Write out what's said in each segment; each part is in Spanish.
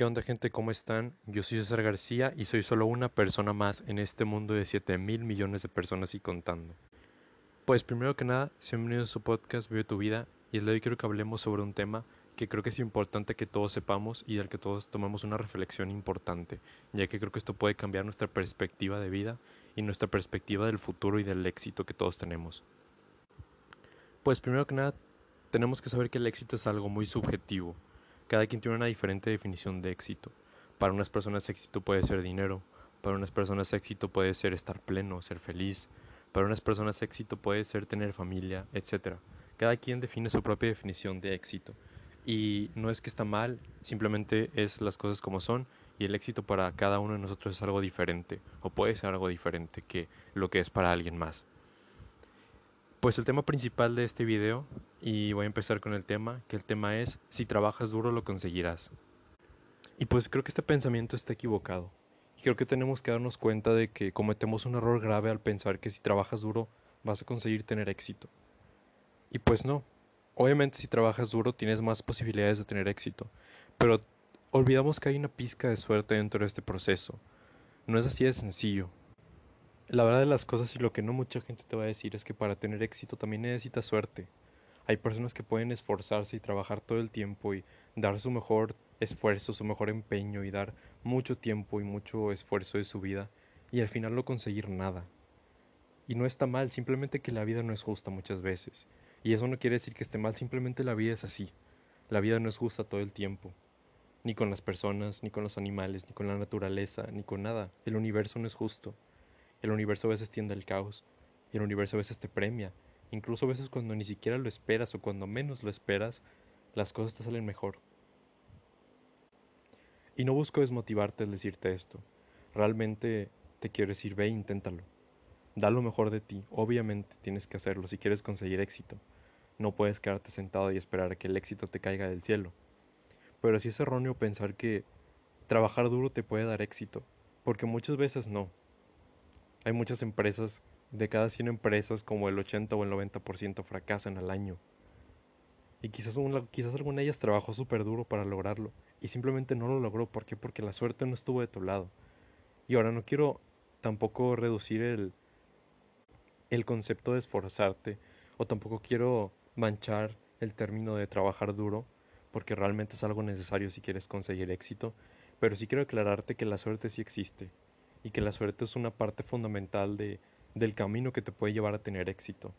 ¿Qué onda gente? ¿Cómo están? Yo soy César García y soy solo una persona más en este mundo de 7 mil millones de personas y contando. Pues primero que nada, bienvenidos a su podcast Vive tu vida y el de hoy quiero que hablemos sobre un tema que creo que es importante que todos sepamos y del que todos tomemos una reflexión importante, ya que creo que esto puede cambiar nuestra perspectiva de vida y nuestra perspectiva del futuro y del éxito que todos tenemos. Pues primero que nada, tenemos que saber que el éxito es algo muy subjetivo. Cada quien tiene una diferente definición de éxito. Para unas personas éxito puede ser dinero, para unas personas éxito puede ser estar pleno, ser feliz, para unas personas éxito puede ser tener familia, etc. Cada quien define su propia definición de éxito y no es que está mal, simplemente es las cosas como son y el éxito para cada uno de nosotros es algo diferente o puede ser algo diferente que lo que es para alguien más. Pues el tema principal de este video, y voy a empezar con el tema, que el tema es si trabajas duro lo conseguirás. Y pues creo que este pensamiento está equivocado. Y creo que tenemos que darnos cuenta de que cometemos un error grave al pensar que si trabajas duro vas a conseguir tener éxito. Y pues no, Obviamente si trabajas duro tienes más posibilidades de tener éxito, pero olvidamos que hay una pizca de suerte dentro de este proceso. No es así de sencillo. La verdad de las cosas y lo que no mucha gente te va a decir es que para tener éxito también necesitas suerte. Hay personas que pueden esforzarse y trabajar todo el tiempo y dar su mejor esfuerzo, su mejor empeño y dar mucho tiempo y mucho esfuerzo de su vida y al final no conseguir nada. Y no está mal, simplemente que la vida no es justa muchas veces. Y eso no quiere decir que esté mal, simplemente la vida es así. La vida no es justa todo el tiempo. Ni con las personas, ni con los animales, ni con la naturaleza, ni con nada. El universo no es justo. El universo a veces tiende al caos. Y el universo a veces te premia. Incluso a veces cuando ni siquiera lo esperas o cuando menos lo esperas, las cosas te salen mejor. Y no busco desmotivarte al decirte esto. Realmente te quiero decir, ve e inténtalo. Da lo mejor de ti, obviamente tienes que hacerlo si quieres conseguir éxito. No puedes quedarte sentado y esperar a que el éxito te caiga del cielo. Pero sí es erróneo pensar que trabajar duro te puede dar éxito, porque muchas veces no. Hay muchas empresas, de cada 100 empresas, como el 80 o el 90% fracasan al año. Y quizás, quizás alguna de ellas trabajó súper duro para lograrlo, y simplemente no lo logró. ¿Por qué? Porque la suerte no estuvo de tu lado. Y ahora no quiero tampoco reducir el, el concepto de esforzarte o tampoco quiero manchar el término de trabajar duro porque realmente es algo necesario si quieres conseguir éxito, pero sí quiero aclararte que la suerte sí existe y que la suerte es una parte fundamental de, del camino que te puede llevar a tener éxito.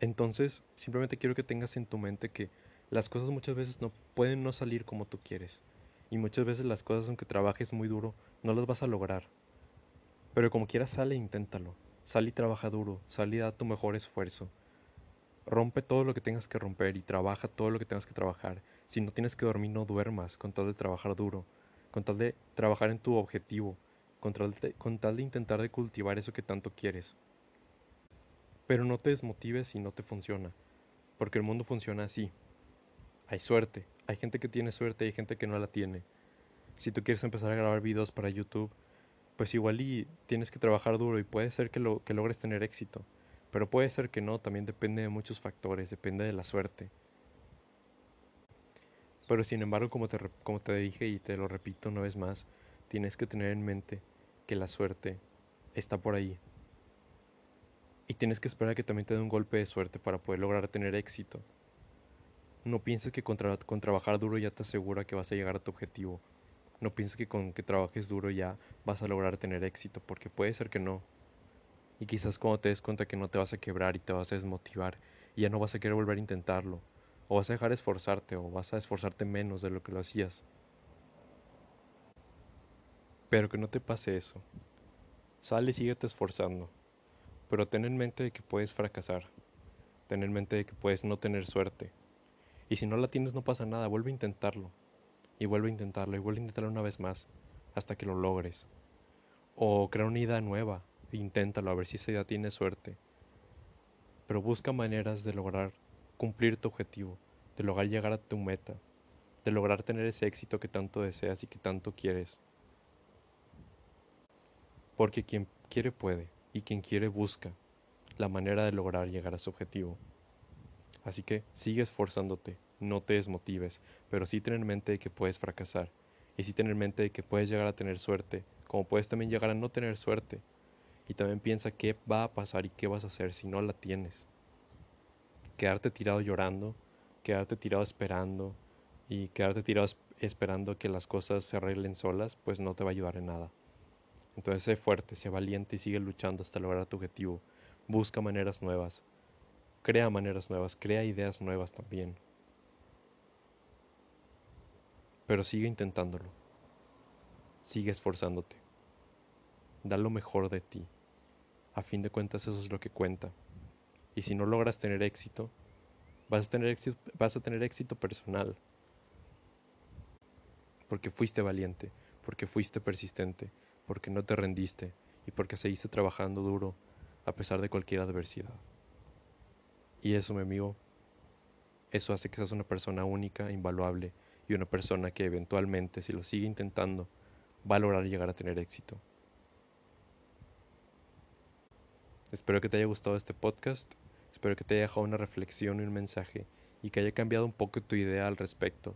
Entonces, simplemente quiero que tengas en tu mente que las cosas muchas veces no pueden no salir como tú quieres y muchas veces las cosas aunque trabajes muy duro no las vas a lograr. Pero como quieras sale e inténtalo. Sal y trabaja duro, sal y da tu mejor esfuerzo. Rompe todo lo que tengas que romper y trabaja todo lo que tengas que trabajar. Si no tienes que dormir, no duermas, con tal de trabajar duro, con tal de trabajar en tu objetivo, con tal de, intentar de cultivar eso que tanto quieres. Pero no te desmotives si no te funciona, porque el mundo funciona así. Hay suerte, hay gente que tiene suerte y hay gente que no la tiene. Si tú quieres empezar a grabar videos para YouTube, pues igual y tienes que trabajar duro y puede ser que, lo, que logres tener éxito, pero puede ser que no, también depende de muchos factores, depende de la suerte. Pero sin embargo, como te, como te dije y te lo repito una vez más, tienes que tener en mente que la suerte está por ahí. Y tienes que esperar a que también te dé un golpe de suerte para poder lograr tener éxito. No pienses que con, trabajar duro ya te asegura que vas a llegar a tu objetivo no pienses que con que trabajes duro ya vas a lograr tener éxito, porque puede ser que no. Y quizás cuando te des cuenta que no te vas a quebrar y te vas a desmotivar y ya no vas a querer volver a intentarlo, o vas a dejar de esforzarte, o vas a esforzarte menos de lo que lo hacías. Pero que no te pase eso. Sale y síguete esforzando. Pero ten en mente de que puedes fracasar. Ten en mente de que puedes no tener suerte. Y si no la tienes no pasa nada, vuelve a intentarlo y vuelve a intentarlo y vuelve a intentarlo una vez más hasta que lo logres. O crea una idea nueva e inténtalo a ver si esa idea tiene suerte. Pero busca maneras de lograr cumplir tu objetivo, de lograr llegar a tu meta, de lograr tener ese éxito que tanto deseas y que tanto quieres. Porque quien quiere puede y quien quiere busca la manera de lograr llegar a su objetivo. Así que sigue esforzándote, no te desmotives, pero sí ten en mente que puedes fracasar Y sí tener en mente que puedes llegar a tener suerte, como puedes también llegar a no tener suerte. Y también piensa qué va a pasar y qué vas a hacer si no la tienes. Quedarte tirado llorando, quedarte tirado esperando y quedarte tirado esperando que las cosas se arreglen solas, pues no te va a ayudar en nada. Entonces sé fuerte, sé valiente y sigue luchando hasta lograr tu objetivo. Busca maneras nuevas. Crea maneras nuevas, crea ideas nuevas también. Pero sigue intentándolo. Sigue esforzándote. Da lo mejor de ti. A fin de cuentas eso es lo que cuenta. Y si no logras tener éxito, vas a tener éxito, vas a tener éxito personal. Porque fuiste valiente, porque fuiste persistente, porque no te rendiste y porque seguiste trabajando duro a pesar de cualquier adversidad. Y eso, mi amigo, eso hace que seas una persona única, invaluable y una persona que eventualmente, si lo sigue intentando, va a lograr llegar a tener éxito. Espero que te haya gustado este podcast, espero que te haya dejado una reflexión y un mensaje y que haya cambiado un poco tu idea al respecto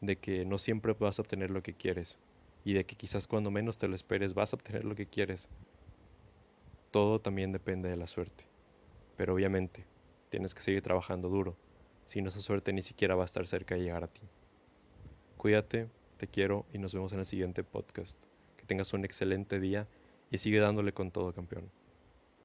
de que no siempre vas a obtener lo que quieres y de que quizás cuando menos te lo esperes vas a obtener lo que quieres. Todo también depende de la suerte. Pero obviamente, tienes que seguir trabajando duro, si no esa suerte ni siquiera va a estar cerca de llegar a ti. Cuídate, te quiero y nos vemos en el siguiente podcast. Que tengas un excelente día y sigue dándole con todo, campeón.